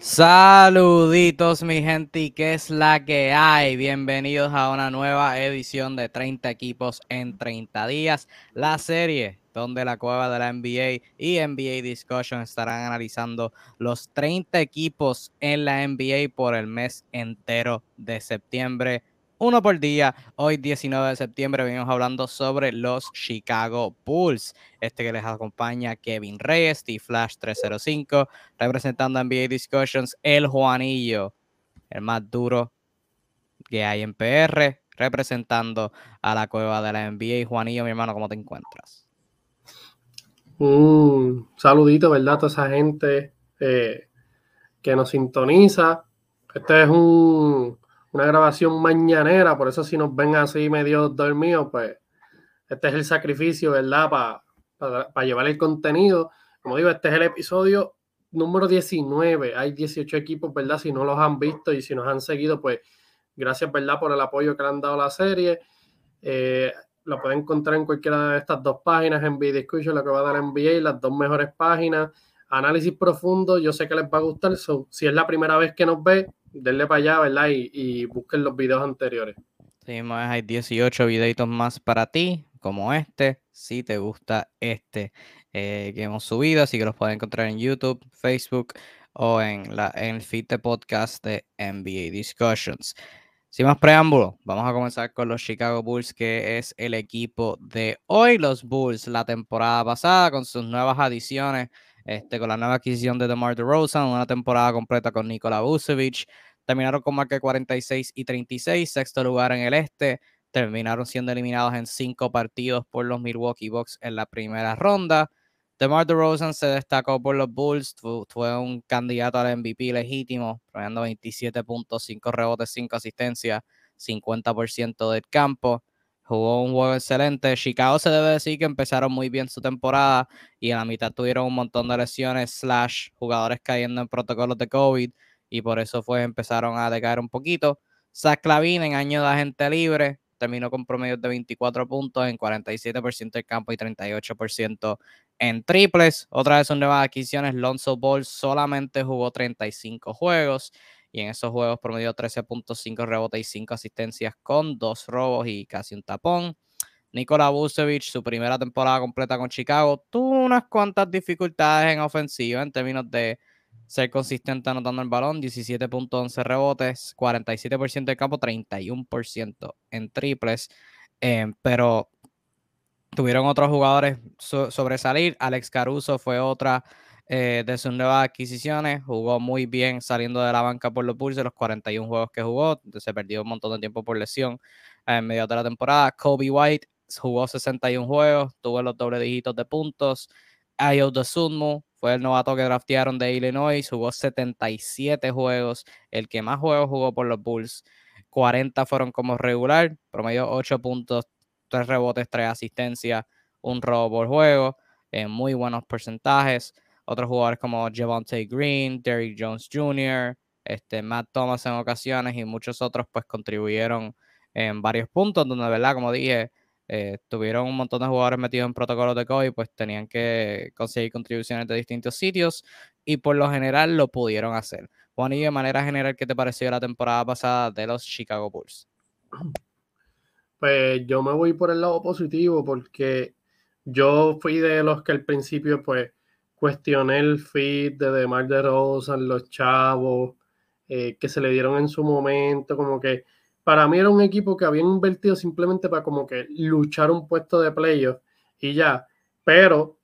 Saluditos mi gente y es la que hay. Bienvenidos a una nueva edición de 30 equipos en 30 días. La serie donde la cueva de la NBA y NBA Discussion estarán analizando los 30 equipos en la NBA por el mes entero de septiembre uno por día. Hoy, 19 de septiembre, venimos hablando sobre los Chicago Bulls. Este que les acompaña Kevin Reyes, T-Flash 305, representando NBA Discussions, el Juanillo, el más duro que hay en PR, representando a la cueva de la NBA. Juanillo, mi hermano, ¿cómo te encuentras? Un saludito, ¿verdad? A toda esa gente eh, que nos sintoniza. Este es un una grabación mañanera, por eso si nos ven así medio dormidos, pues este es el sacrificio, ¿verdad? Para llevar el contenido. Como digo, este es el episodio número 19. Hay 18 equipos, ¿verdad? Si no los han visto y si nos han seguido, pues gracias, ¿verdad? Por el apoyo que le han dado a la serie. Eh, lo pueden encontrar en cualquiera de estas dos páginas, en Discussion, lo que va a dar NBA, las dos mejores páginas. Análisis profundo, yo sé que les va a gustar. si es la primera vez que nos ve, denle para allá, ¿verdad? Y, busquen los videos anteriores. Sí, hay 18 videitos más para ti, como este, si te gusta este eh, que hemos subido, así que los pueden encontrar en YouTube, Facebook o en, la, en el podcast de NBA Discussions. Sin más preámbulo, vamos a comenzar con los Chicago Bulls, que es el equipo de hoy. Los Bulls, la temporada pasada, con sus nuevas adiciones, este, con la nueva adquisición de DeMar DeRozan, una temporada completa con Nikola Vucevic. Terminaron con marca 46 y 36, sexto lugar en el este. Terminaron siendo eliminados en cinco partidos por los Milwaukee Bucks en la primera ronda. DeMar DeRozan se destacó por los Bulls, fue un candidato al MVP legítimo, promediando 27.5 rebotes, 5 asistencias, 50% del campo jugó un juego excelente. Chicago se debe decir que empezaron muy bien su temporada y en la mitad tuvieron un montón de lesiones, slash, jugadores cayendo en protocolos de COVID y por eso fue empezaron a decaer un poquito. Zach Clavin en año de agente libre terminó con promedios de 24 puntos en 47% del campo y 38% en triples. Otra de sus nuevas adquisiciones, Lonzo Ball solamente jugó 35 juegos y en esos juegos promedió 13.5 rebotes y 5 asistencias con dos robos y casi un tapón. Nikola Vucevic, su primera temporada completa con Chicago, tuvo unas cuantas dificultades en ofensiva en términos de ser consistente anotando el balón, 17.11 rebotes, 47% de campo, 31% en triples, eh, pero tuvieron otros jugadores sobresalir. Alex Caruso fue otra eh, de sus nuevas adquisiciones. Jugó muy bien saliendo de la banca por los Bulls de los 41 juegos que jugó. Se perdió un montón de tiempo por lesión en medio de la temporada. Kobe White jugó 61 juegos, tuvo los doble dígitos de puntos. Ayo Sunmu fue el novato que draftearon de Illinois, jugó 77 juegos, el que más juegos jugó por los Bulls. 40 fueron como regular, promedio 8 puntos, 3 rebotes, 3 asistencias, un robo por juego, en muy buenos porcentajes otros jugadores como Javonte Green, Derrick Jones Jr., este, Matt Thomas en ocasiones y muchos otros pues contribuyeron en varios puntos donde, ¿verdad? Como dije, eh, tuvieron un montón de jugadores metidos en protocolos de COVID, pues tenían que conseguir contribuciones de distintos sitios y por lo general lo pudieron hacer. Juan, y de manera general, ¿qué te pareció la temporada pasada de los Chicago Bulls? Pues yo me voy por el lado positivo porque yo fui de los que al principio pues cuestioné el feed de DeMar DeRozan, los chavos, eh, que se le dieron en su momento, como que para mí era un equipo que habían invertido simplemente para como que luchar un puesto de playoff y ya, pero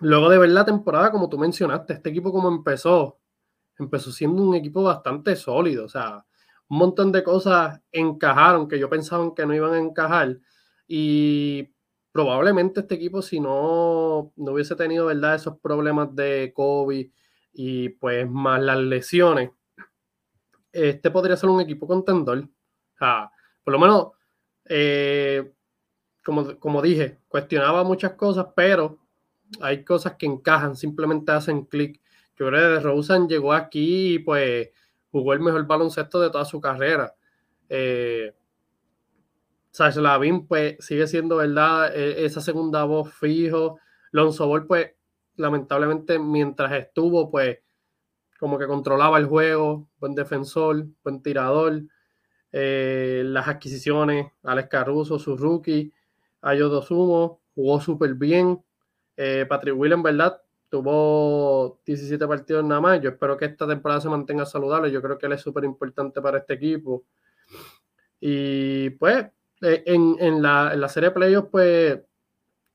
luego de ver la temporada, como tú mencionaste, este equipo como empezó, empezó siendo un equipo bastante sólido, o sea, un montón de cosas encajaron que yo pensaba que no iban a encajar y probablemente este equipo, si no, no hubiese tenido, ¿verdad? Esos problemas de COVID y pues más las lesiones, este podría ser un equipo contendor. O sea, por lo menos, eh, como, como dije, cuestionaba muchas cosas, pero hay cosas que encajan, simplemente hacen clic. Yo creo que Rosen llegó aquí y pues jugó el mejor baloncesto de toda su carrera. Eh, Sash Lavin, pues sigue siendo, ¿verdad? E, esa segunda voz fijo. Lonzo Ball, pues lamentablemente mientras estuvo, pues como que controlaba el juego, buen defensor, buen tirador. Eh, las adquisiciones, Alex Caruso, su rookie, Ayo Sumo, jugó súper bien. Eh, Patrick Will, verdad, tuvo 17 partidos nada más. Yo espero que esta temporada se mantenga saludable. Yo creo que él es súper importante para este equipo. Y pues, eh, en, la, serie de playoffs, pues,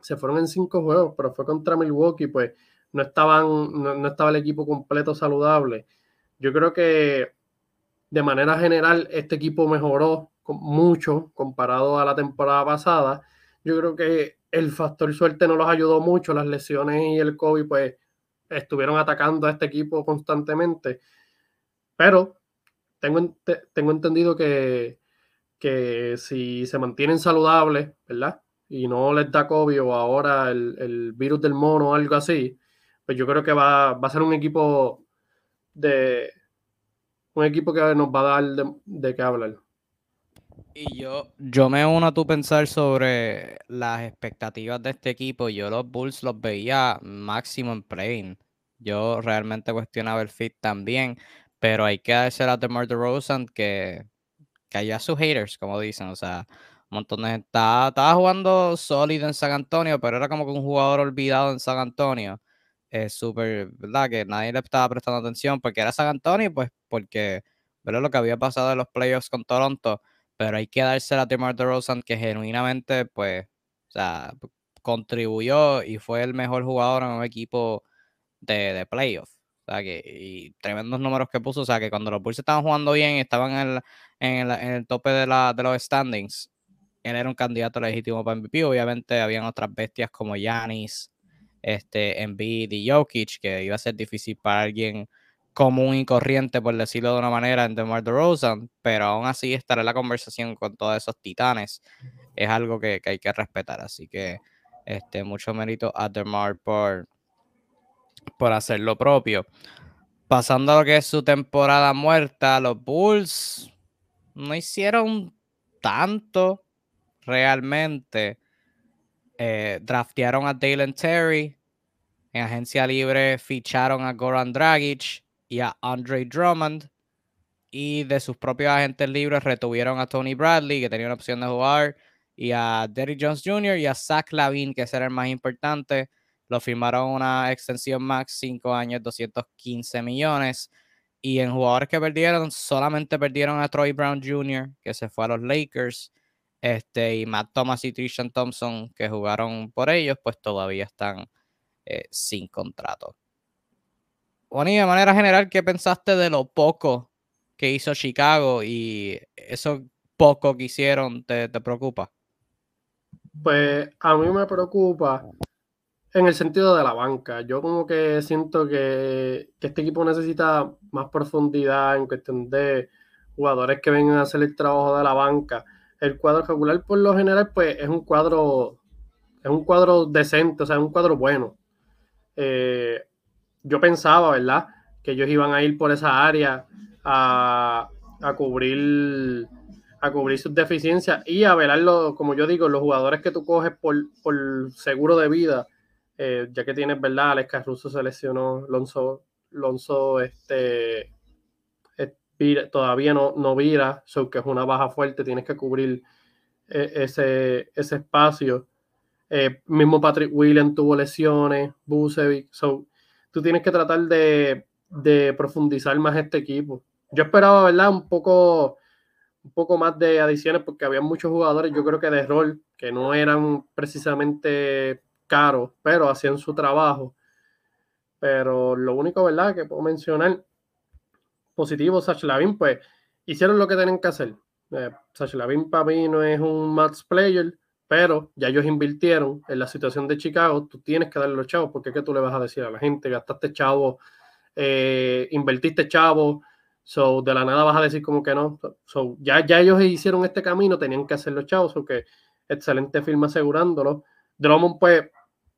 se fueron en cinco juegos, pero fue contra Milwaukee, pues no, estaban, no, estaba el equipo completo saludable. Yo creo que de manera general este equipo mejoró mucho comparado a la temporada pasada. Yo creo que el factor suerte no los ayudó mucho, las lesiones y el COVID pues estuvieron atacando a este equipo constantemente. Pero tengo, tengo entendido que, que si se mantienen saludables, ¿verdad? Y no les da COVID o ahora el, el virus del mono o algo así, pues yo creo que va, a ser un equipo de un equipo que nos va a dar de, qué hablar. Y yo, yo me uno a tu pensar sobre las expectativas de este equipo. Yo los Bulls los veía máximo en playing. Yo realmente cuestionaba el fit también, pero hay que hacer a DeMar DeRozan que, que haya sus haters, como dicen. O sea, un montón de gente estaba, jugando sólido en San Antonio, pero era como que un jugador olvidado en San Antonio es súper, ¿verdad? Que nadie le estaba prestando atención porque era San Antonio, pues porque, ¿verdad? Lo que había pasado en los playoffs con Toronto, pero hay que darse a DeMar DeRozan que genuinamente, pues, o sea, contribuyó y fue el mejor jugador en un equipo de, de playoffs. Que, y tremendos números que puso, o sea, que cuando los Bulls estaban jugando bien, estaban en el, en el, en el tope de, la, de los standings, él era un candidato legítimo para MVP. Obviamente, habían otras bestias como Yanis, este, Embiid y Jokic, que iba a ser difícil para alguien común y corriente, por decirlo de una manera, en DeMar DeRozan, pero aún así estar en la conversación con todos esos titanes es algo que, hay que respetar, así que este, mucho mérito a DeMar por, por hacer lo propio. Pasando a lo que es su temporada muerta, los Bulls no hicieron tanto realmente. Eh, draftearon a Dalen Terry. En agencia libre ficharon a Goran Dragic y a Andre Drummond. Y de sus propios agentes libres retuvieron a Tony Bradley, que tenía una opción de jugar, y a Derrick Jones Jr. y a Zach Lavin, que era el más importante. Lo firmaron una extensión max 5 años, 215 millones. Y en jugadores que perdieron, solamente perdieron a Troy Brown Jr., que se fue a los Lakers. Este, y Matt Thomas y Trishan Thompson, que jugaron por ellos, pues todavía están eh, sin contrato. Bonnie, de manera general, ¿qué pensaste de lo poco que hizo Chicago y eso poco que hicieron te, preocupa? Pues a mí me preocupa en el sentido de la banca. Yo como que siento que, que, este equipo necesita más profundidad en cuestión de jugadores que vengan a hacer el trabajo de la banca el cuadro regular por lo general pues es un cuadro es un cuadro decente, o sea, es un cuadro bueno. Eh, yo pensaba, ¿verdad? Que ellos iban a ir por esa área a, cubrir a cubrir sus deficiencias y a velarlo, como yo digo, los jugadores que tú coges por, seguro de vida, eh, ya que tienes, ¿verdad? Alex Caruso se lesionó, Lonzo, este, todavía no, no vira, so que es una baja fuerte, tienes que cubrir eh, ese, ese espacio. Eh, mismo Patrick Williams tuvo lesiones, Busevic, so tú tienes que tratar de, profundizar más este equipo. Yo esperaba, ¿verdad? Un poco, un poco más de adiciones porque había muchos jugadores, yo creo que de rol, que no eran precisamente caros, pero hacían su trabajo. Pero lo único, ¿verdad? Que puedo mencionar positivo Sach Lavin, pues hicieron lo que tenían que hacer. Eh, Sach Lavin para mí no es un match player, pero ya ellos invirtieron en la situación de Chicago, tú tienes que darle los chavos, porque ¿qué tú le vas a decir a la gente? Gastaste chavo, eh, invertiste chavo, so de la nada vas a decir como que no. So, ya, ya ellos hicieron este camino, tenían que hacer los chavos, que excelente firma asegurándolo. Drummond, pues,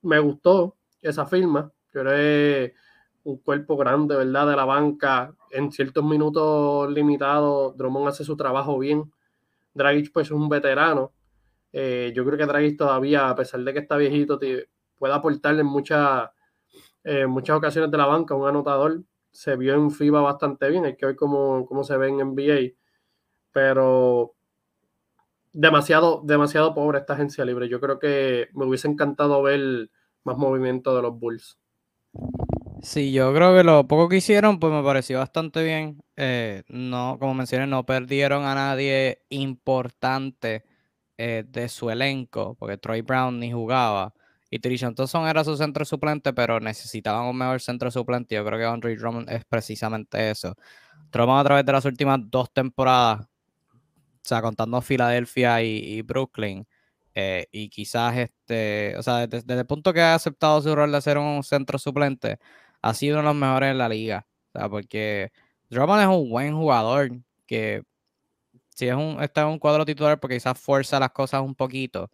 me gustó esa firma. Yo un cuerpo grande, ¿verdad? De la banca. En ciertos minutos limitados, Drummond hace su trabajo bien. Dragic, pues, es un veterano. Eh, yo creo que Dragic todavía, a pesar de que está viejito, puede aportarle en muchas, muchas ocasiones de la banca, un anotador. se vio en FIBA bastante bien, hay que ver cómo, cómo se ve en NBA, pero demasiado, demasiado pobre esta agencia libre. Yo creo que me hubiese encantado ver más movimiento de los Bulls. Sí, yo creo que lo poco que hicieron, pues me pareció bastante bien. Eh, no, como mencioné, no perdieron a nadie importante eh, de su elenco, porque Troy Brown ni jugaba. Y Trishan Thompson era su centro suplente, pero necesitaban un mejor centro suplente. Yo creo que Andre Drummond es precisamente eso. Drummond a través de las últimas dos temporadas, o sea, contando Filadelfia y, Brooklyn, eh, y quizás, este, o sea, desde, el punto que ha aceptado su rol de ser un centro suplente, ha sido uno de los mejores en la liga. O sea, porque Drummond es un buen jugador que si es un, está en un cuadro titular porque quizás fuerza las cosas un poquito,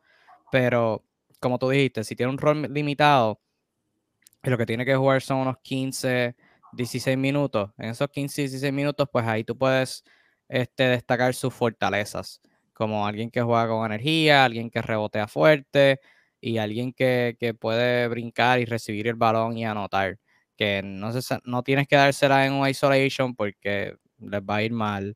pero como tú dijiste, si tiene un rol limitado lo que tiene que jugar son unos 15, 16 minutos, en esos 15, 16 minutos, pues ahí tú puedes este, destacar sus fortalezas, como alguien que juega con energía, alguien que rebotea fuerte y alguien que, que puede brincar y recibir el balón y anotar. Que no, se, no tienes que dársela en un isolation porque les va a ir mal.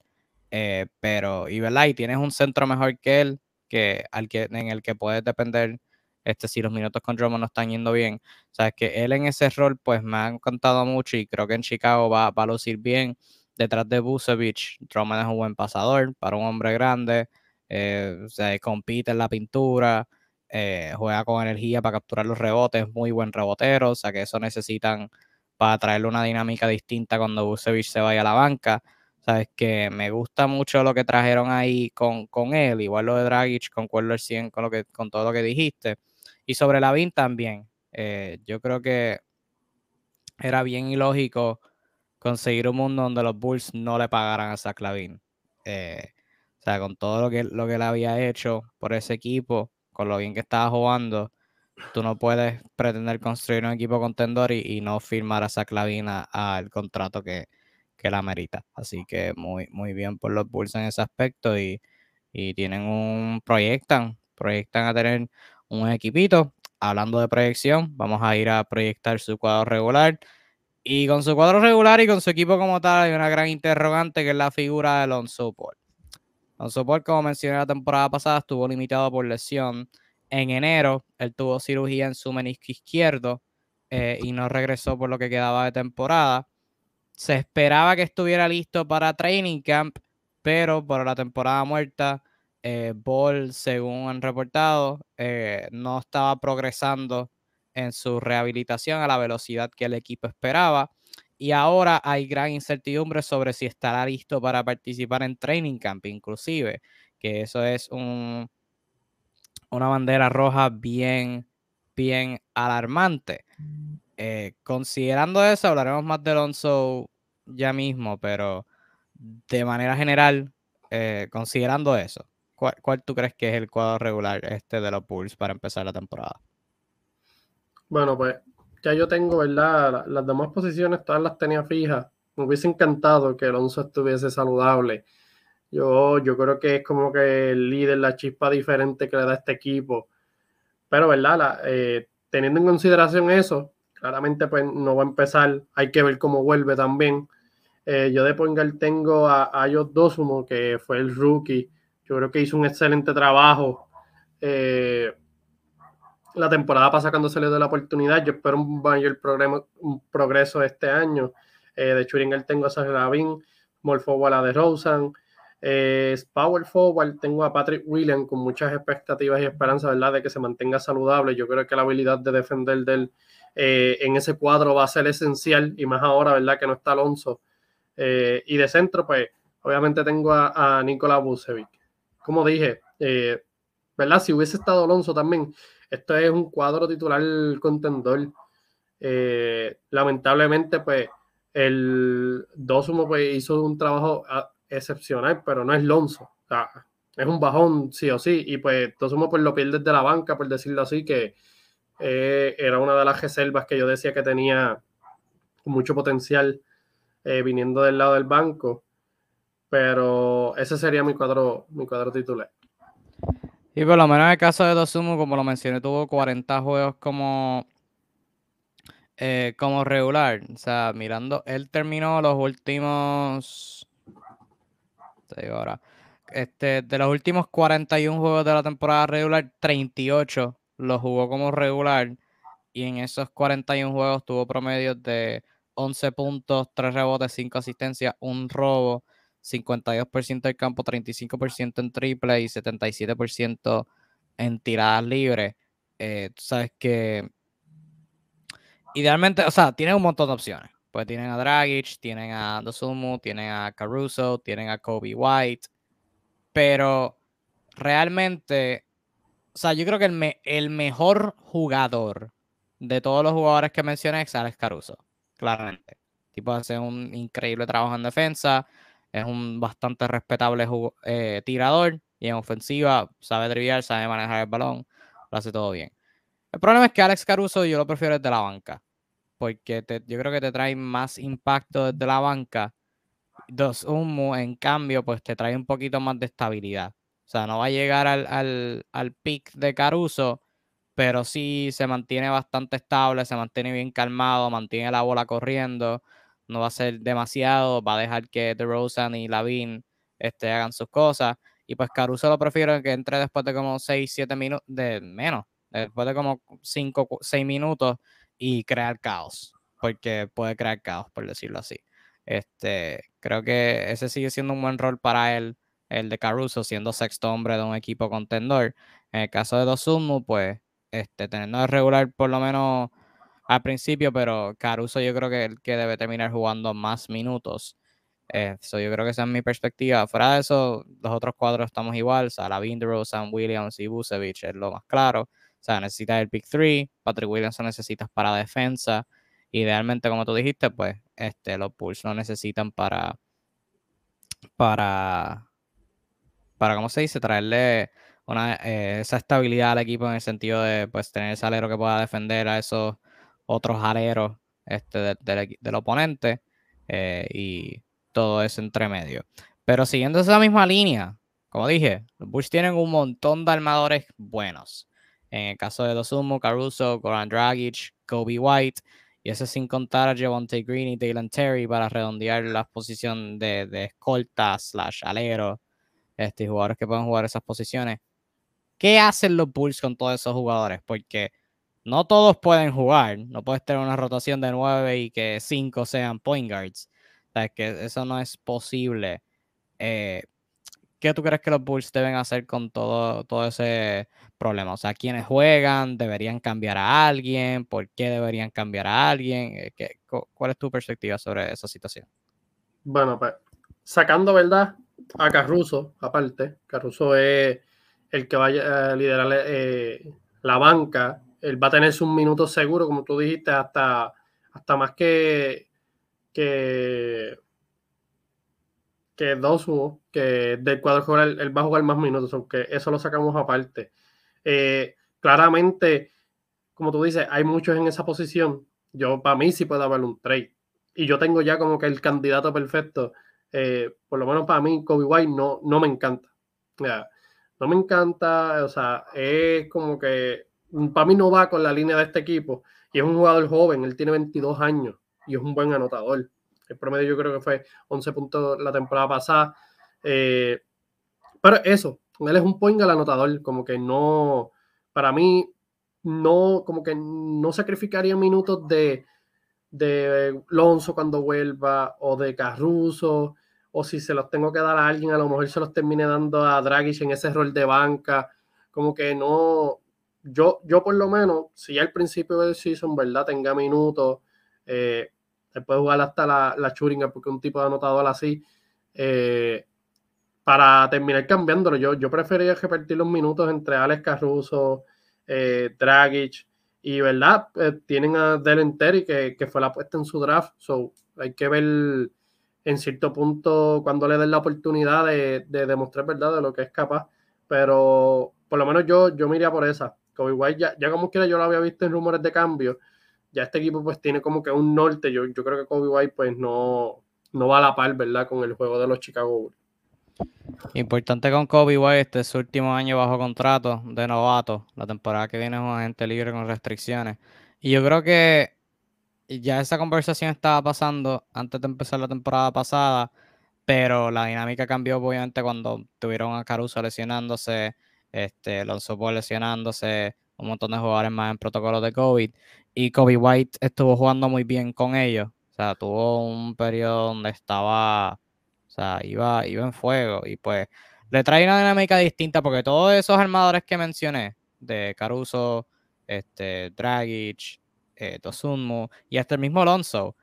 Eh, pero, y verdad, y tienes un centro mejor que él, que, al que, en el que puedes depender este, si los minutos con Drummond no están yendo bien. Sabes que él en ese rol, pues me ha encantado mucho y creo que en Chicago va, a lucir bien. Detrás de Busevich, Drummond es un buen pasador para un hombre grande. Eh, se compite en la pintura, eh, juega con energía para capturar los rebotes, muy buen rebotero, o sea que eso necesitan para traerle una dinámica distinta cuando Busevich se vaya a la banca. Sabes que me gusta mucho lo que trajeron ahí con, con él, igual lo de Dragic, concuerdo el 100 con, lo que, con todo lo que dijiste. Y sobre la VIN también. Eh, yo creo que era bien ilógico conseguir un mundo donde los Bulls no le pagaran a Zach Lavin. Eh, o sea, con todo lo que, lo que él había hecho por ese equipo, con lo bien que estaba jugando, tú no puedes pretender construir un equipo contendor y, no firmar a Zach Lavin al contrato que, que la merita. Así que muy, muy bien por los Bulls en ese aspecto y, y tienen un proyectan, proyectan a tener un equipito. Hablando de proyección, vamos a ir a proyectar su cuadro regular. Y con su cuadro regular y con su equipo como tal, hay una gran interrogante que es la figura de Alonso Paul. Alonso Paul, como mencioné la temporada pasada, estuvo limitado por lesión. En enero, él tuvo cirugía en su menisco izquierdo eh, y no regresó por lo que quedaba de temporada. Se esperaba que estuviera listo para training camp, pero por la temporada muerta eh, Ball, según han reportado, eh, no estaba progresando en su rehabilitación a la velocidad que el equipo esperaba. Y ahora hay gran incertidumbre sobre si estará listo para participar en Training Camp, inclusive, que eso es un, una bandera roja bien, bien alarmante. Eh, considerando eso, hablaremos más de Alonso ya mismo, pero de manera general, considerando eso, ¿Cuál, tú crees que es el cuadro regular este de los Bulls para empezar la temporada? Bueno, pues ya yo tengo, ¿verdad? Las demás posiciones todas las tenía fijas. Me hubiese encantado que Alonso estuviese saludable. Yo, yo creo que es como que el líder, la chispa diferente que le da este equipo. Pero, ¿verdad? Eh, teniendo en consideración eso, claramente pues no va a empezar. Hay que ver cómo vuelve también. Eh, yo de Pongal tengo a, a dos como que fue el rookie yo creo que hizo un excelente trabajo eh, la temporada pasada cuando se le la oportunidad. Yo espero un mayor un progreso este año. Eh, de Churingal tengo a Sergio Small Forward a de Rosen. Eh, Power Forward tengo a Patrick William con muchas expectativas y esperanzas, ¿verdad? De que se mantenga saludable. Yo creo que la habilidad de defender del, eh, en ese cuadro va a ser esencial y más ahora, ¿verdad? Que no está Alonso. y de centro, pues, obviamente tengo a, a Nikola Vucevic como dije, eh, ¿verdad? Si hubiese estado Alonso también, esto es un cuadro titular contendor. Eh, lamentablemente, pues, el Dosumo pues, hizo un trabajo ah, excepcional, pero no es Alonso. es un bajón, sí o sí. Y pues Dosumo pues, lo pierde de la banca, por decirlo así, que eh, era una de las reservas que yo decía que tenía mucho potencial viniendo del lado del banco. Pero ese sería mi cuadro, mi cuadro titular. Y por lo menos en el caso de Dosumu, como lo mencioné, tuvo 40 juegos como eh, como regular, o sea, mirando, él terminó los últimos. Te digo ahora. Este, de los últimos 41 juegos de la temporada regular, 38 los jugó como regular. Y en esos 41 juegos tuvo promedios de 11 puntos, 3 rebotes, 5 asistencias, un robo, 52% del campo, 35% en triple y 77% en tiradas libres. Eh, tú sabes que idealmente, o sea, tienen un montón de opciones. Pues tienen a Dragic, tienen a Dosumu, tienen a Caruso, tienen a Kobe White, pero realmente, o sea, yo creo que el, el mejor jugador de todos los jugadores que mencioné es Alex Caruso, claramente. Tipo hace un increíble trabajo en defensa, es un bastante respetable eh, tirador y en ofensiva sabe driviar, sabe manejar el balón, lo hace todo bien. El problema es que Alex Caruso yo lo prefiero desde la banca, porque yo creo que te trae más impacto desde la banca. Dos Humo, en cambio, pues te trae un poquito más de estabilidad. O sea, no va a llegar al, al, al pick de Caruso, pero sí se mantiene bastante estable, se mantiene bien calmado, mantiene la bola corriendo, no va a ser demasiado, va a dejar que DeRozan y Lavin este, hagan sus cosas. Y pues Caruso lo prefiero que entre después de como 6, 7 minutos, de menos, después de como 5, 6 minutos y crear caos, porque puede crear caos, por decirlo así. Este, creo que ese sigue siendo un buen rol para él, el de Caruso, siendo sexto hombre de un equipo contendor. En el caso de Dosumu, pues este, teniendo de regular por lo menos al principio, pero Caruso yo creo que, que debe terminar jugando más minutos. Eh, yo creo que esa es mi perspectiva. Fuera de eso, los otros cuadros estamos igual. Sea, Sam Williams y Busevich es lo más claro. O sea, necesitas el pick 3. Patrick Williams lo necesitas para defensa. Idealmente, como tú dijiste, pues este, los Bulls lo necesitan para, para, para, ¿cómo se dice? Traerle eh, esa estabilidad al equipo en el sentido de pues tener ese alero que pueda defender a esos otros aleros este, del oponente eh, y todo eso entre medio. Pero siguiendo esa misma línea, como dije, los Bulls tienen un montón de armadores buenos. En el caso de Dosumo, Caruso, Goran Dragic, Kobe White, y eso sin contar a Javonte Green y Dylan Terry para redondear la posición de, de escolta slash alero, este, jugadores que pueden jugar esas posiciones. ¿Qué hacen los Bulls con todos esos jugadores? Porque no todos pueden jugar. No puedes tener una rotación de nueve y que cinco sean point guards. O sea, que eso no es posible. Eh, ¿Qué tú crees que los Bulls deben hacer con todo, todo ese problema? O sea, ¿quiénes juegan? ¿Deberían cambiar a alguien? ¿Por qué deberían cambiar a alguien? Eh, ¿Qué, ¿Cuál es tu perspectiva sobre esa situación? Bueno, pues sacando, ¿verdad? A Caruso, aparte. Caruso es el que vaya a liderar eh, la banca, él va a tener sus minutos seguros, como tú dijiste, hasta, hasta más que, que, que dos que del cuadro jugar, él va a jugar más minutos, aunque eso lo sacamos aparte. Eh, claramente, como tú dices, hay muchos en esa posición. Yo, para mí, sí puede haber un trade. Y yo tengo ya como que el candidato perfecto. Eh, por lo menos para mí, Kobe White no, no me encanta no me encanta, o sea, es como que para mí no va con la línea de este equipo y es un jugador joven, él tiene 22 años y es un buen anotador. El promedio yo creo que fue 11 puntos la temporada pasada. Eh, pero eso, él es un point al anotador, como que no, para mí, no, como que no sacrificaría minutos de, de Lonzo cuando vuelva o de Caruso o si se los tengo que dar a alguien, a lo mejor se los termine dando a Dragic en ese rol de banca. Como que no, yo, yo por lo menos, si al principio del season, ¿verdad? Tenga minutos, eh, se puede jugar hasta la, la porque un tipo de anotador así, eh, para terminar cambiándolo. Yo, yo preferiría repartir los minutos entre Alex Caruso, eh, Dragic, y verdad, eh, tienen a Terry, que, que, fue la puesta en su draft, so hay que ver en cierto punto cuando le den la oportunidad de, demostrar verdad de lo que es capaz. Pero por lo menos yo, yo me iría por esa. Kobe White, ya, ya como quiera, yo lo había visto en rumores de cambio. Ya este equipo pues tiene como que un norte. Yo, yo creo que Kobe White pues no, no va a la par, ¿verdad? Con el juego de los Chicago Bulls. Importante con Kobe White, este es su último año bajo contrato de novato. La temporada que viene es un agente libre con restricciones. Y yo creo que ya esa conversación estaba pasando antes de empezar la temporada pasada, pero la dinámica cambió obviamente cuando tuvieron a Caruso lesionándose, este, Alonso Ball lesionándose, un montón de jugadores más en protocolo de COVID, y Kobe White estuvo jugando muy bien con ellos, o sea, tuvo un periodo donde estaba, o sea, iba, iba en fuego, y pues le trae una dinámica distinta porque todos esos armadores que mencioné, de Caruso, este, Dragic, eh, Tosunmu y hasta el mismo Alonso,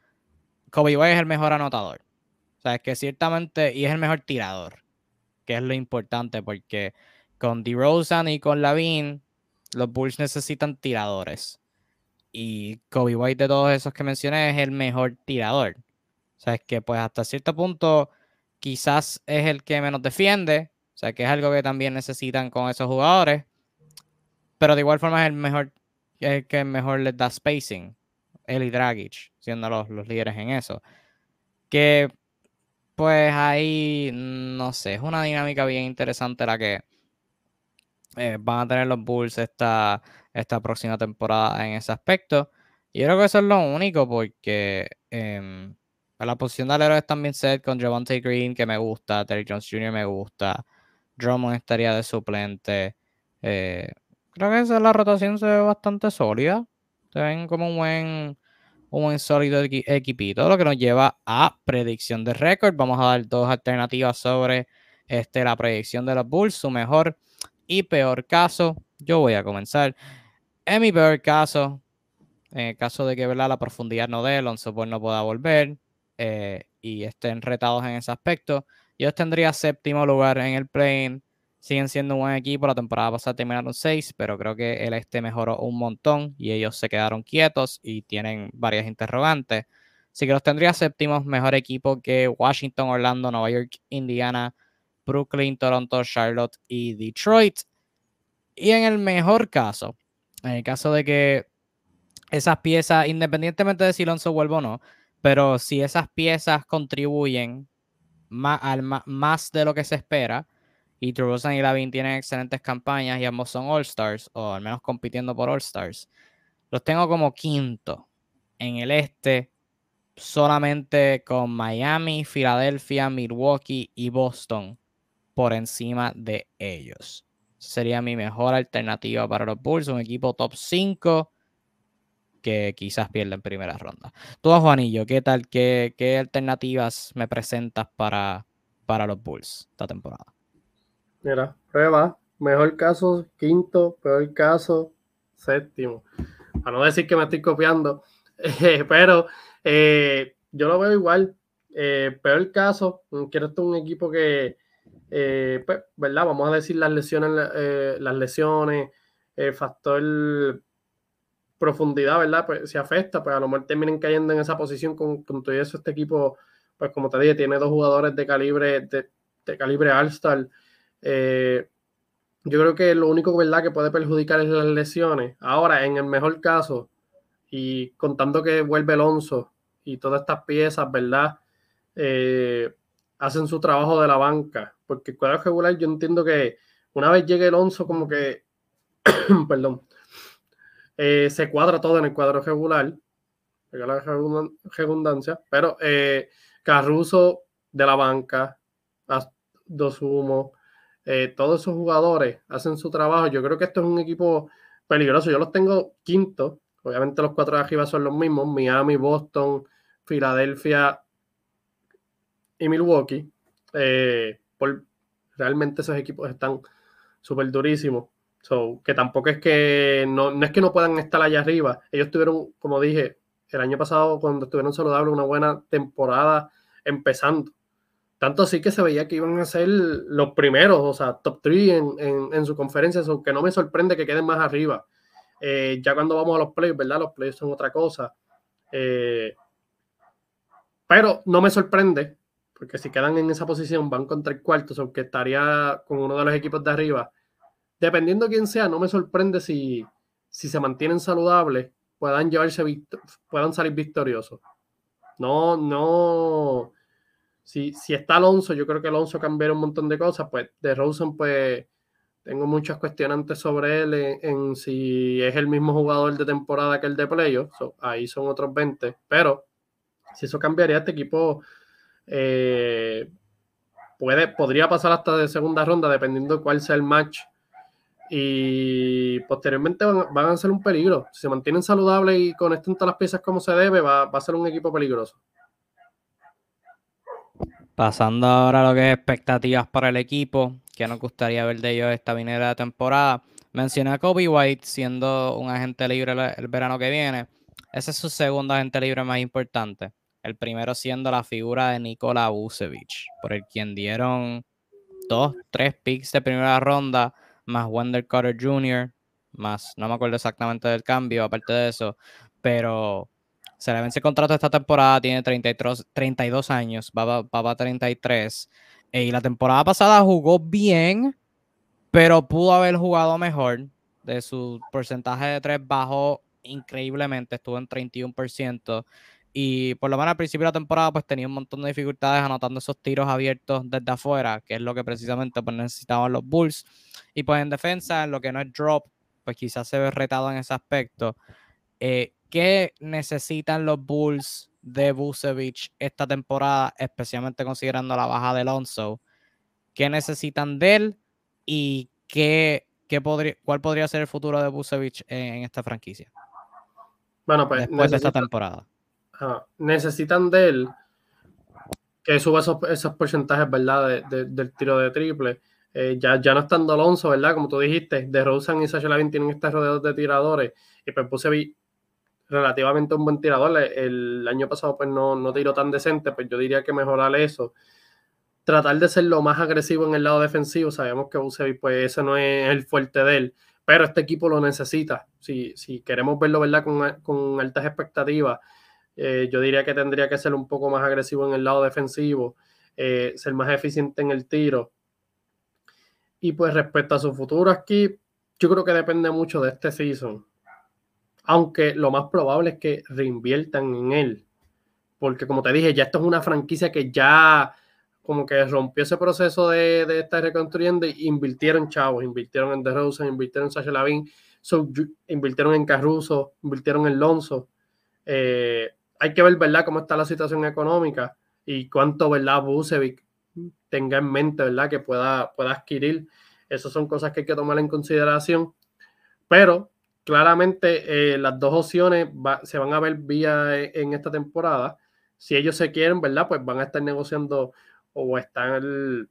Kobe White es el mejor anotador. O sea, es que ciertamente, y es el mejor tirador, que es lo importante, porque con DeRozan y con Lavin, los Bulls necesitan tiradores. Y Kobe White de todos esos que mencioné es el mejor tirador. O sea, es que pues hasta cierto punto quizás es el que menos defiende. O sea, que es algo que también necesitan con esos jugadores. Pero de igual forma es el mejor, el que mejor les da spacing. Él y Dragic, siendo los, los líderes en eso. Que pues ahí, no sé, es una dinámica bien interesante la que eh, van a tener los Bulls esta, esta próxima temporada en ese aspecto. Y creo que eso es lo único porque eh, la posición de alero es también set con Javante Green, que me gusta, Terry Jones Jr. me gusta, Drummond estaría de suplente. Eh, creo que esa, la rotación se ve bastante sólida. Se ven como un buen, un buen sólido equipito, lo que nos lleva a predicción de récord. Vamos a dar dos alternativas sobre este, la predicción de los Bulls, su mejor y peor caso. Yo voy a comenzar. En mi peor caso, en el caso de que ¿verdad? la profundidad no dé, Alonso pues no pueda volver eh, y estén retados en ese aspecto, yo tendría séptimo lugar en el play Siguen siendo un buen equipo. La temporada pasada terminaron seis, pero creo que el este mejoró un montón y ellos se quedaron quietos y tienen varias interrogantes. Así que los tendría séptimos, mejor equipo que Washington, Orlando, Nueva York, Indiana, Brooklyn, Toronto, Charlotte y Detroit. Y en el mejor caso, en el caso de que esas piezas, independientemente de si Alonso vuelve o no, pero si esas piezas contribuyen más, más de lo que se espera, y DeRozan y Lavin tienen excelentes campañas y ambos son All-Stars, o al menos compitiendo por All-Stars, los tengo como quinto en el este, solamente con Miami, Filadelfia, Milwaukee y Boston por encima de ellos. Sería mi mejor alternativa para los Bulls, un equipo top 5 que quizás pierda en primera ronda. Tú, Juanillo, ¿qué tal? ¿Qué, qué alternativas me presentas para, para los Bulls esta temporada? Mira, prueba. Mejor caso, quinto, peor caso, séptimo. Para no decir que me estoy copiando, pero eh, yo lo veo igual. Eh, peor caso, quiero estar un equipo que eh, pues, ¿verdad? Vamos a decir las lesiones, eh, las lesiones, el factor profundidad, ¿verdad? Pues se afecta, pues a lo mejor terminen cayendo en esa posición con, todo eso. Este equipo, pues como te dije, tiene dos jugadores de calibre, de, calibre All-Star. Eh, yo creo que lo único, ¿verdad?, que puede perjudicar es las lesiones. Ahora, en el mejor caso, y contando que vuelve Alonso y todas estas piezas, ¿verdad? hacen su trabajo de la banca porque el cuadro regular yo entiendo que una vez llegue Alonso, como que, perdón, eh, se cuadra todo en el cuadro regular, la redundancia, pero eh, Carruso de la banca, Dos Humo, eh, todos esos jugadores hacen su trabajo. Yo creo que esto es un equipo peligroso. Yo los tengo quinto. Obviamente los cuatro de arriba son los mismos. Miami, Boston, Filadelfia y Milwaukee. Eh, realmente esos equipos están súper durísimos. que tampoco es que no, es que no puedan estar allá arriba. Ellos tuvieron, como dije, el año pasado cuando estuvieron saludables, una buena temporada empezando. Tanto así que se veía que iban a ser los primeros, o sea, top 3 en, su conferencia, aunque no me sorprende que queden más arriba. Eh, ya cuando vamos a los playoffs, ¿verdad? Los playoffs son otra cosa. Eh, pero no me sorprende porque si quedan en esa posición van contra el cuarto, aunque estaría con uno de los equipos de arriba. Dependiendo quién sea, no me sorprende si, si se mantienen saludables, puedan llevarse puedan salir victoriosos. No, no. Si, si está Alonso, yo creo que Alonso cambiará un montón de cosas, pues de Rosen, pues tengo muchas cuestionantes sobre él en, si es el mismo jugador de temporada que el de playoff. ahí son otros 20. Pero si eso cambiaría, este equipo eh, puede, podría pasar hasta de segunda ronda, dependiendo de cuál sea el match. Y posteriormente van, a ser un peligro. Si se mantienen saludables y conectan todas las piezas como se debe, va, a ser un equipo peligroso. Pasando ahora a lo que es expectativas para el equipo que nos gustaría ver de ellos esta de temporada. Mencioné a Kobe White siendo un agente libre el, verano que viene. Ese es su segundo agente libre más importante. El primero siendo la figura de Nikola Vucevic, por el quien dieron dos, tres picks de primera ronda, más Wendell Carter Jr., más, no me acuerdo exactamente del cambio, aparte de eso, pero se le vence el contrato esta temporada, tiene 33, 32 años, va, va, va a 33. Eh, y la temporada pasada jugó bien, pero pudo haber jugado mejor. De su porcentaje de tres bajó increíblemente, estuvo en 31%. Y por lo menos al principio de la temporada, pues tenía un montón de dificultades anotando esos tiros abiertos desde afuera, que es lo que precisamente pues, necesitaban los Bulls. Y pues en defensa, en lo que no es drop, pues quizás se ve retado en ese aspecto. Eh, ¿Qué necesitan los Bulls de Vucevic esta temporada, especialmente considerando la baja de Alonso. ¿Qué necesitan de él y qué, qué podría, cuál podría ser el futuro de Vucevic en, esta franquicia? Bueno, pues después de esta temporada. Necesitan de él que suba esos, porcentajes, ¿verdad? del tiro de triple. Eh, ya, ya no estando Alonso, ¿verdad? Como tú dijiste, de Rosen y Sasha Lavin tienen este rodeo de tiradores y pues Vucevic relativamente un buen tirador. El año pasado pues no, no tiró tan decente, pues yo diría que mejorar eso. Tratar de ser lo más agresivo en el lado defensivo. Sabemos que Busevic pues ese no es el fuerte de él, pero este equipo lo necesita. Si, si queremos verlo ¿verdad? Con, con altas expectativas, eh, yo diría que tendría que ser un poco más agresivo en el lado defensivo, eh, ser más eficiente en el tiro. Y pues respecto a su futuro aquí, yo creo que depende mucho de este season aunque lo más probable es que reinviertan en él. Porque como te dije, ya esto es una franquicia que ya como que rompió ese proceso de, estar reconstruyendo y invirtieron chavos, invirtieron en DeRozan, invirtieron en Sasha Lavin, invirtieron en Caruso, invirtieron en Lonzo. Eh, hay que ver, ¿verdad?, cómo está la situación económica y cuánto, ¿verdad?, Bucevic tenga en mente, ¿verdad?, que pueda, pueda adquirir. Esas son cosas que hay que tomar en consideración. Pero claramente eh, las dos opciones se van a ver vía e, en esta temporada. Si ellos se quieren, ¿verdad? Pues van a estar negociando o están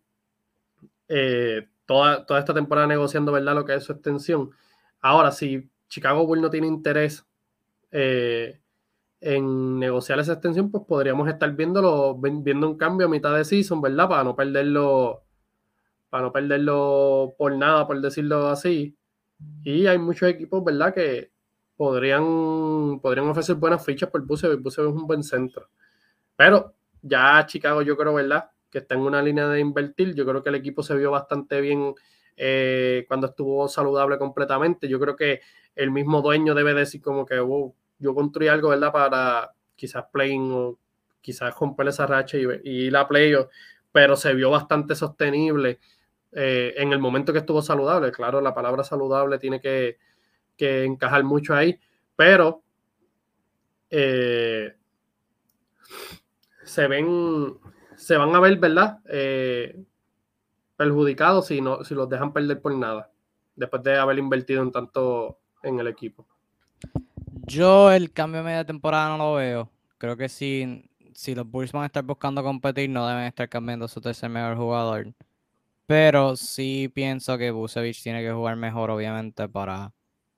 eh, toda, toda esta temporada negociando, ¿verdad? Lo que es su extensión. Ahora, si Chicago Bull no tiene interés eh, en negociar esa extensión, pues podríamos estar viéndolo, viendo un cambio a mitad de season, ¿verdad? Para no perderlo, para no perderlo por nada, por decirlo así. Y hay muchos equipos, ¿verdad?, que podrían, podrían ofrecer buenas fichas por Bucevic. Bucevic es un buen centro. Pero ya Chicago, yo creo, ¿verdad?, que está en una línea de invertir. Yo creo que el equipo se vio bastante bien eh, cuando estuvo saludable completamente. Yo creo que el mismo dueño debe decir como que, yo construí algo, ¿verdad?, para quizás playing o quizás romper esa racha y, y la playo, pero se vio bastante sostenible eh, en el momento que estuvo saludable. Claro, la palabra saludable tiene que, encajar mucho ahí, pero eh, se ven, se van a ver, ¿verdad? Eh, perjudicados si, no, si los dejan perder por nada, después de haber invertido en tanto en el equipo. Yo el cambio de media temporada no lo veo. Creo que si, si los Bulls van a estar buscando competir, no deben estar cambiando su tercer mejor jugador. Pero sí pienso que Busevich tiene que jugar mejor, obviamente, para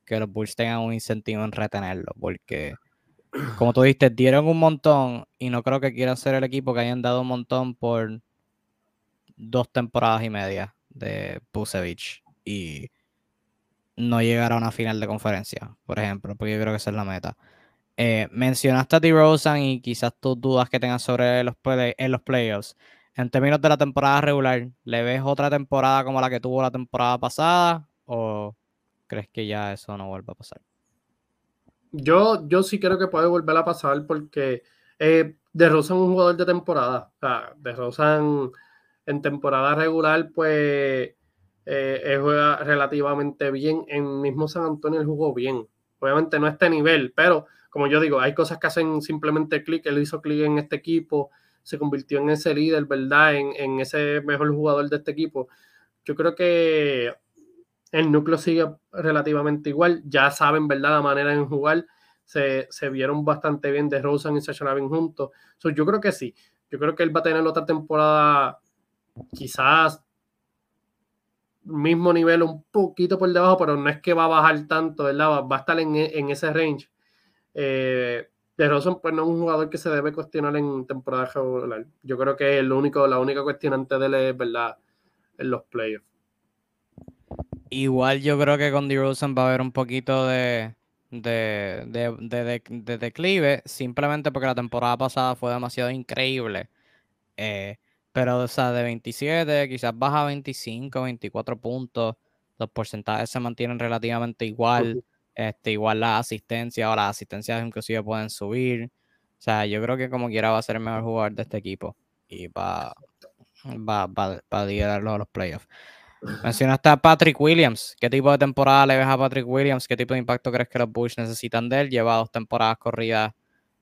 que los Bulls tengan un incentivo en retenerlo. Porque, como tú dijiste, dieron un montón y no creo que quieran ser el equipo que hayan dado un montón por dos temporadas y media de Busevich y no llegar a una final de conferencia, por ejemplo, porque yo creo que esa es la meta. Eh, mencionaste a DeRozan y quizás tus dudas que tengas sobre los en los playoffs. En términos de la temporada regular, ¿le ves otra temporada como la que tuvo la temporada pasada? ¿O crees que ya eso no vuelve a pasar? Yo, yo sí creo que puede volver a pasar porque eh, de Rosan un jugador de temporada. O sea, de Rosan en temporada regular, pues eh, juega relativamente bien. En mismo San Antonio él jugó bien. Obviamente no a este nivel, pero como yo digo, hay cosas que hacen simplemente clic. Él hizo clic en este equipo, se convirtió en ese líder, ¿verdad? En, en ese mejor jugador de este equipo. Yo creo que el núcleo sigue relativamente igual. Ya saben, ¿verdad? La manera en jugar. Se, se vieron bastante bien de Rosen y Sasha Lavin juntos. yo creo que sí. Yo creo que él va a tener otra temporada quizás mismo nivel, un poquito por debajo, pero no es que va a bajar tanto, ¿verdad? Va, a estar en, en ese range. Eh, de Rosen, pues no es un jugador que se debe cuestionar en temporada regular. Yo creo que el único, la única cuestionante de él es, ¿verdad? En los playoffs. Igual yo creo que con DeRozan va a haber un poquito de, de, de, de, declive, simplemente porque la temporada pasada fue demasiado increíble. Eh, pero, o sea, de 27, quizás baja a 25, 24 puntos. Los porcentajes se mantienen relativamente igual. Este, igual las asistencias o las asistencias inclusive pueden subir. O sea, yo creo que como quiera va a ser el mejor jugador de este equipo. Y va, va, va, va a liderarlo a los playoffs. Mencionaste a Patrick Williams. ¿Qué tipo de temporada le ves a Patrick Williams? ¿Qué tipo de impacto crees que los Bulls necesitan de él? Lleva dos temporadas corridas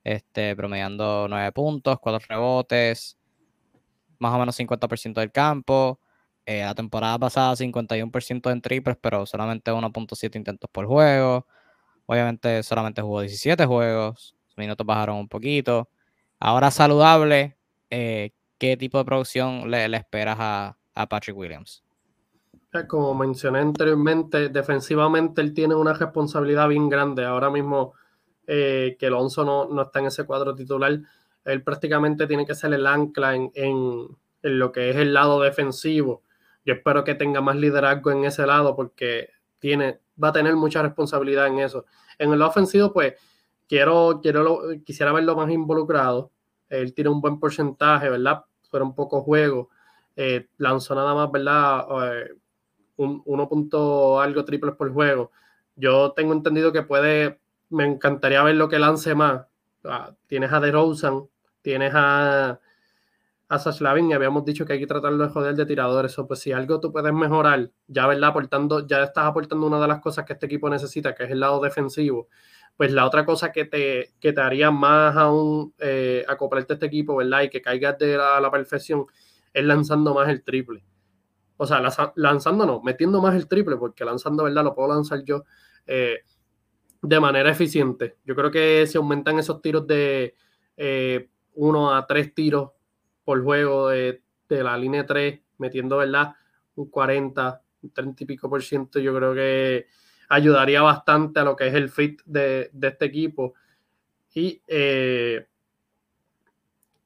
este, promediando nueve puntos, cuatro rebotes, más o menos 50% del campo. Eh, la temporada pasada 51% en triples, pero solamente 1.7 intentos por juego. Obviamente solamente jugó 17 juegos, sus minutos bajaron un poquito. Ahora saludable, eh, ¿qué tipo de producción le, esperas a Patrick Williams? Eh, como mencioné anteriormente, defensivamente él tiene una responsabilidad bien grande. Ahora mismo eh, que Alonso no, no, está en ese cuadro titular, él prácticamente tiene que ser el ancla en, en, lo que es el lado defensivo. Yo espero que tenga más liderazgo en ese lado porque tiene, va a tener mucha responsabilidad en eso. En el ofensivo, pues, quiero, quiero quisiera verlo más involucrado. Él tiene un buen porcentaje, ¿verdad? Fueron pocos juegos. Eh, lanzó nada más, ¿verdad? un 1 algo triples por juego. Yo tengo entendido que puede, me encantaría ver lo que lance más. Ah, tienes a DeRozan, tienes a, a y habíamos dicho que hay que tratarlo de joder de tiradores. O pues si algo tú puedes mejorar, ya verdad, aportando, ya estás aportando una de las cosas que este equipo necesita, que es el lado defensivo. Pues la otra cosa que te, que te haría más aún eh, acoplarte a este equipo, ¿verdad? Y que caigas de la, la perfección, es lanzando más el triple o sea, lanzando no, metiendo más el triple, porque lanzando, ¿verdad? Lo puedo lanzar yo eh, de manera eficiente. Yo creo que si aumentan esos tiros de eh, uno a tres tiros por juego de, la línea 3, metiendo, ¿verdad? Un 40, un 30 y pico por ciento, yo creo que ayudaría bastante a lo que es el fit de, este equipo. Y eh,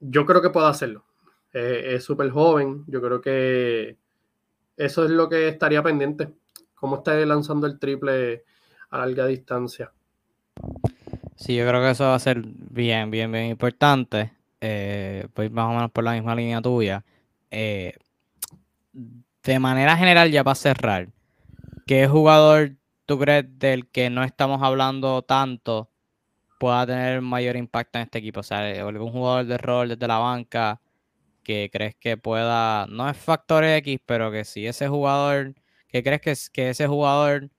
yo creo que puede hacerlo. es súper joven, yo creo que eso es lo que estaría pendiente. ¿Cómo está lanzando el triple a larga distancia? Sí, yo creo que eso va a ser bien, bien, bien importante. Eh, pues más o menos por la misma línea tuya. Eh, de manera general, ya para cerrar, ¿qué jugador tú crees del que no estamos hablando tanto pueda tener mayor impacto en este equipo? O sea, algún jugador de rol desde la banca que crees que pueda, no es factor X, pero que si ese jugador, que crees que, que ese jugador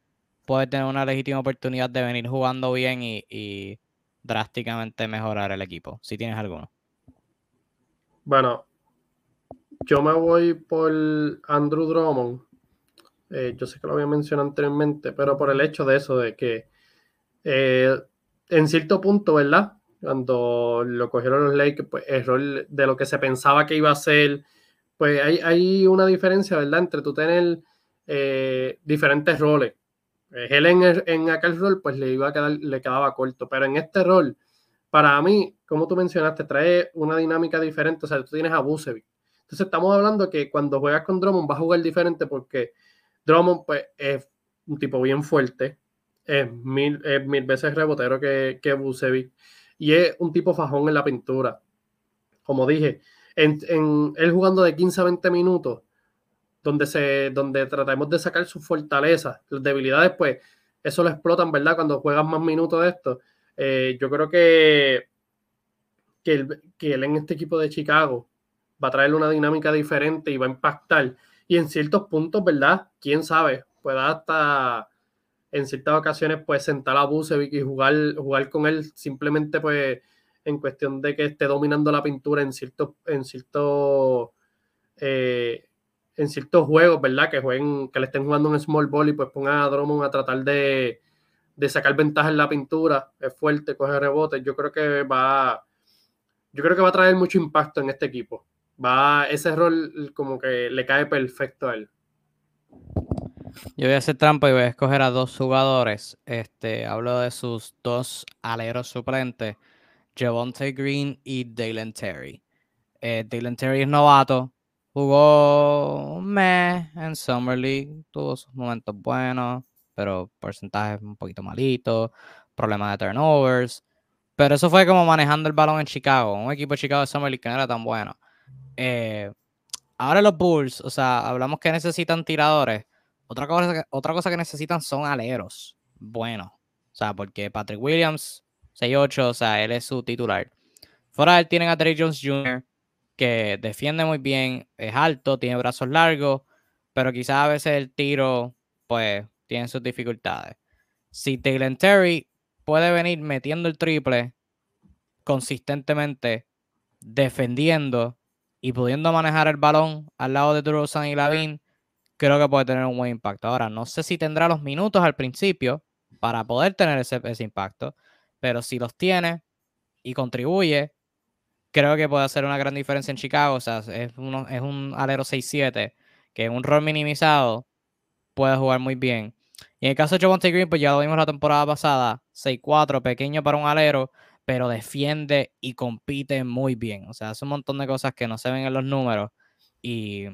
puede tener una legítima oportunidad de venir jugando bien y, drásticamente mejorar el equipo, si tienes alguno. Bueno, yo me voy por Andrew Drummond. Eh, yo sé que lo había mencionado anteriormente, pero por el hecho de eso, de que eh, en cierto punto, ¿verdad? cuando lo cogieron los Lakers, pues error de lo que se pensaba que iba a ser, pues hay, hay una diferencia, ¿verdad? Entre tú tener eh, diferentes roles. Eh, él en, en, aquel rol, pues le iba a quedar, le quedaba corto, pero en este rol, para mí, como tú mencionaste, trae una dinámica diferente, o sea, tú tienes a Busevic. Entonces estamos hablando que cuando juegas con Drummond vas a jugar diferente porque Drummond, pues, es un tipo bien fuerte, es mil, es mil veces rebotero que, que y es un tipo fajón en la pintura. Como dije, en, en él jugando de 15 a 20 minutos, donde, se, donde tratamos de sacar sus fortalezas, las debilidades, pues eso lo explotan, ¿verdad? Cuando juegas más minutos de esto. Eh, yo creo que, que, él, que él en este equipo de Chicago va a traer una dinámica diferente y va a impactar. y en ciertos puntos, ¿verdad? Quién sabe, pueda hasta en ciertas ocasiones pues sentar a Bucevic y jugar, jugar con él simplemente pues en cuestión de que esté dominando la pintura en ciertos en ciertos eh, en ciertos juegos, ¿verdad? Que jueguen, que le estén jugando un small ball y pues pongan a Drummond a tratar de, de sacar ventaja en la pintura, es fuerte, coge rebotes. Yo creo que va, yo creo que va a traer mucho impacto en este equipo. Va, ese rol como que le cae perfecto a él. Yo voy a hacer trampa y voy a escoger a dos jugadores. Este, hablo de sus dos aleros suplentes, Javonte Green y Dalen Terry. Eh, Dalen Terry es novato, jugó mes en Summer League, tuvo sus momentos buenos, pero porcentaje un poquito malito, problemas de turnovers. Pero eso fue como manejando el balón en Chicago, un equipo de Chicago de Summer League que no era tan bueno. Eh, ahora los Bulls, o sea, hablamos que necesitan tiradores. Otra cosa, otra cosa que necesitan son aleros buenos. O sea, porque Patrick Williams, 6'8, o sea, él es su titular. Fuera de él tienen a Trey Jones Jr., que defiende muy bien, es alto, tiene brazos largos, pero quizás a veces el tiro, pues, tiene sus dificultades. Si Taylor Terry puede venir metiendo el triple consistentemente, defendiendo y pudiendo manejar el balón al lado de DeRozan y Lavin, creo que puede tener un buen impacto. Ahora, no sé si tendrá los minutos al principio para poder tener ese, ese impacto, pero si los tiene y contribuye, creo que puede hacer una gran diferencia en Chicago. O sea, es, uno, es un alero 6-7 que en un rol minimizado puede jugar muy bien. Y en el caso de Javonte Green, pues ya lo vimos la temporada pasada, 6-4, pequeño para un alero, pero defiende y compite muy bien. O sea, hace un montón de cosas que no se ven en los números. Y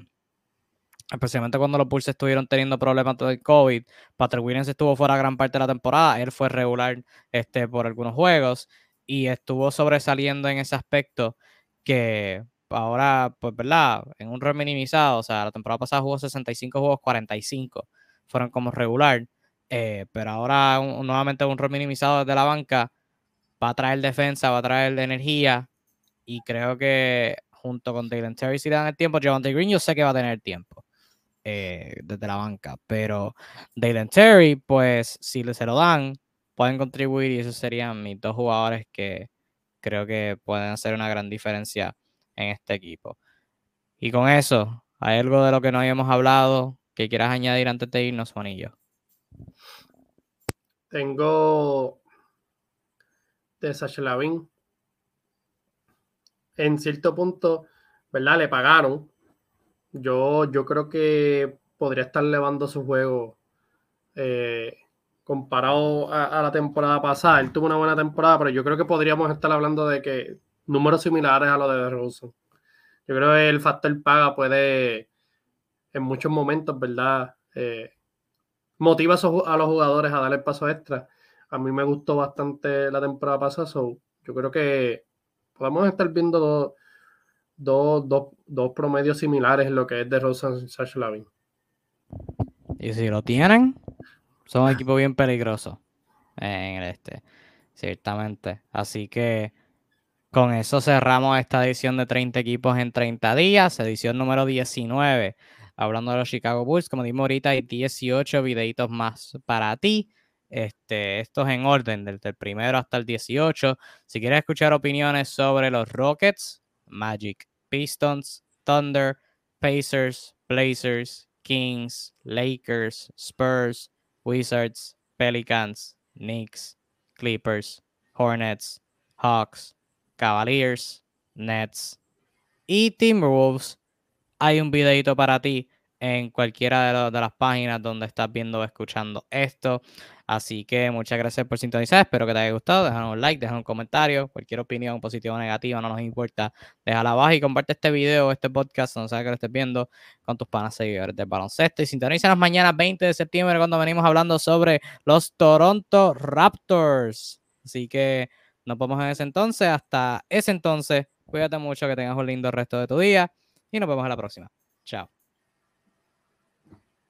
especialmente cuando los Bulls estuvieron teniendo problemas del COVID, Patrick Williams estuvo fuera gran parte de la temporada, él fue regular este, por algunos juegos y estuvo sobresaliendo en ese aspecto que ahora, pues, ¿verdad? En un rol minimizado, o sea, la temporada pasada jugó 65 juegos, 45 fueron como regular, eh, pero ahora nuevamente un rol minimizado desde la banca va a traer defensa, va a traer energía y creo que junto con Dylan Terry si le dan el tiempo, Javante Green yo sé que va a tener tiempo eh, desde la banca, pero Dylan Terry, pues si se lo dan, pueden contribuir y esos serían mis dos jugadores que creo que pueden hacer una gran diferencia en este equipo. Y con eso, ¿hay algo de lo que no habíamos hablado que quieras añadir antes de irnos, Juanillo? Tengo de Sacha Lavin. En cierto punto, ¿verdad? Le pagaron. Yo, yo creo que podría estar levando su juego eh, comparado a, la temporada pasada, él tuvo una buena temporada, pero yo creo que podríamos estar hablando de que números similares a los de Rosen. Yo creo que el factor paga puede, en muchos momentos, ¿verdad? Eh, motiva a, los jugadores a dar el paso extra. A mí me gustó bastante la temporada pasada, so yo creo que podemos estar viendo dos, promedios similares en lo que es de Rosen y Sash Lavin. Y si lo tienen, son un equipo bien peligroso en este, ciertamente. Así que con eso cerramos esta edición de 30 equipos en 30 días, edición número 19. Hablando de los Chicago Bulls, como dimos ahorita, hay 18 videitos más para ti. Este, estos en orden, desde el primero hasta el 18. Si quieres escuchar opiniones sobre los Rockets, Magic, Pistons, Thunder, Pacers, Blazers, Kings, Lakers, Spurs, Wizards, Pelicans, Knicks, Clippers, Hornets, Hawks, Cavaliers, Nets y Timberwolves, hay un videito para ti en cualquiera de, las páginas donde estás viendo o escuchando esto. Así que muchas gracias por sintonizar. Espero que te haya gustado. Déjanos un like, déjanos un comentario. Cualquier opinión positiva o negativa, no nos importa. Déjala abajo y comparte este video, este podcast, donde sea que lo estés viendo, con tus panas seguidores del baloncesto. Y sintoniza las mañanas 20 de septiembre cuando venimos hablando sobre los Toronto Raptors. Así que nos vemos en ese entonces. Hasta ese entonces, cuídate mucho, que tengas un lindo resto de tu día y nos vemos en la próxima. Chao.